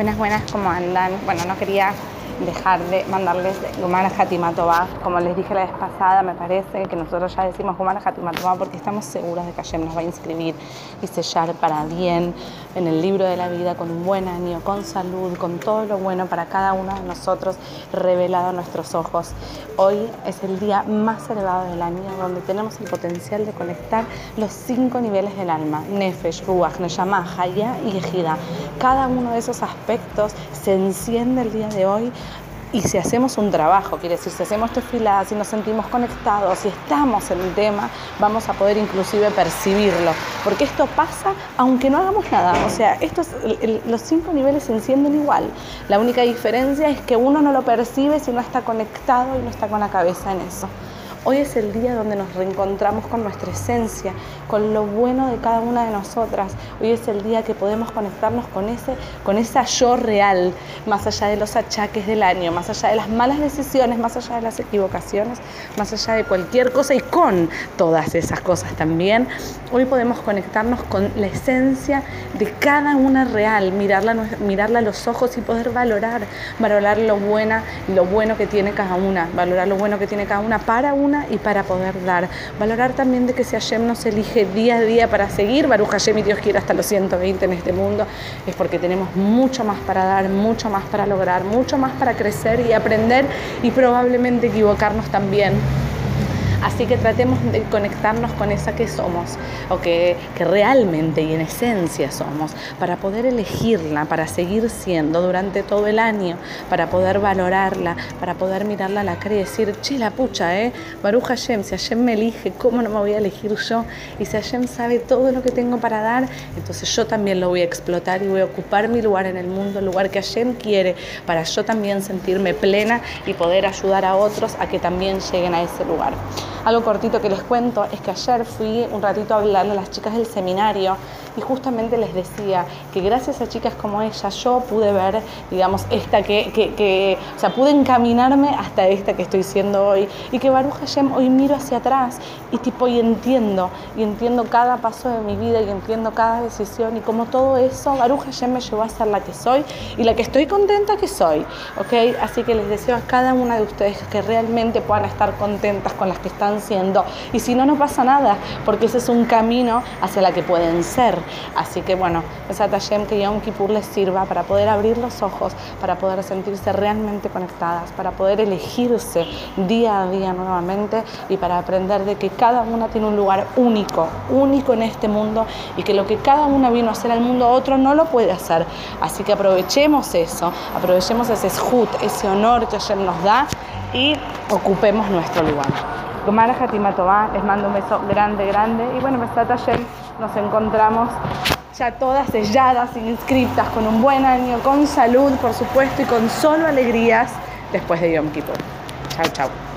Buenas, buenas, ¿cómo andan? Bueno, no quería dejar de mandarles Gumara Hatimatova. Como les dije la vez pasada, me parece que nosotros ya decimos Gumara Hatimatova porque estamos seguros de que Hashem nos va a inscribir y sellar para bien en el libro de la vida con un buen año, con salud, con todo lo bueno para cada uno de nosotros revelado a nuestros ojos. Hoy es el día más elevado del año donde tenemos el potencial de conectar los cinco niveles del alma, Nefesh, Ruach, Neshama, Haya y Ejida. Cada uno de esos aspectos se enciende el día de hoy y si hacemos un trabajo, quiere decir, si hacemos tefilas, si nos sentimos conectados, si estamos en el tema, vamos a poder inclusive percibirlo. Porque esto pasa aunque no hagamos nada. O sea, estos, los cinco niveles se encienden igual. La única diferencia es que uno no lo percibe si no está conectado y no está con la cabeza en eso. Hoy es el día donde nos reencontramos con nuestra esencia, con lo bueno de cada una de nosotras. Hoy es el día que podemos conectarnos con ese, con esa yo real, más allá de los achaques del año, más allá de las malas decisiones, más allá de las equivocaciones, más allá de cualquier cosa y con todas esas cosas también. Hoy podemos conectarnos con la esencia de cada una real, mirarla, mirarla a los ojos y poder valorar, valorar lo buena, lo bueno que tiene cada una, valorar lo bueno que tiene cada una para una y para poder dar. Valorar también de que si Hashem nos elige día a día para seguir, Baruch Hashem y Dios quiere hasta los 120 en este mundo, es porque tenemos mucho más para dar, mucho más para lograr, mucho más para crecer y aprender y probablemente equivocarnos también. Así que tratemos de conectarnos con esa que somos o que, realmente y en esencia somos, para poder elegirla, para seguir siendo durante todo el año, para poder valorarla, para poder mirarla a la cara y decir, che, la pucha, ¿eh? Baruch Hashem, si Hashem me elige, ¿cómo no me voy a elegir yo? Y si Hashem sabe todo lo que tengo para dar, entonces yo también lo voy a explotar y voy a ocupar mi lugar en el mundo, el lugar que Hashem quiere, para yo también sentirme plena y poder ayudar a otros a que también lleguen a ese lugar. Algo cortito que les cuento es que ayer fui un ratito a a las chicas del seminario y justamente les decía que gracias a chicas como ella yo pude ver, digamos, esta que, que, o sea, pude encaminarme hasta esta que estoy siendo hoy y que Baruch Hashem hoy miro hacia atrás y tipo y entiendo, y entiendo cada paso de mi vida y entiendo cada decisión y como todo eso, Baruch Hashem me llevó a ser la que soy y la que estoy contenta que soy, ¿ok? Así que les deseo a cada una de ustedes que realmente puedan estar contentas con las que están siendo. Y si no, no pasa nada, porque ese es un camino hacia la que pueden ser. Así que bueno, esa Tashem que Yom Kippur les sirva para poder abrir los ojos, para poder sentirse realmente conectadas, para poder elegirse día a día nuevamente y para aprender de que cada una tiene un lugar único, único en este mundo y que lo que cada una vino a hacer al mundo, otro no lo puede hacer. Así que aprovechemos eso, aprovechemos ese shut, ese honor que Hashem nos da y ocupemos nuestro lugar. Gomara Hatima les mando un beso grande, grande. Y bueno, Besat ayer nos encontramos ya todas selladas, inscritas, con un buen año, con salud, por supuesto, y con solo alegrías después de Yom Kippur. Chao, chao.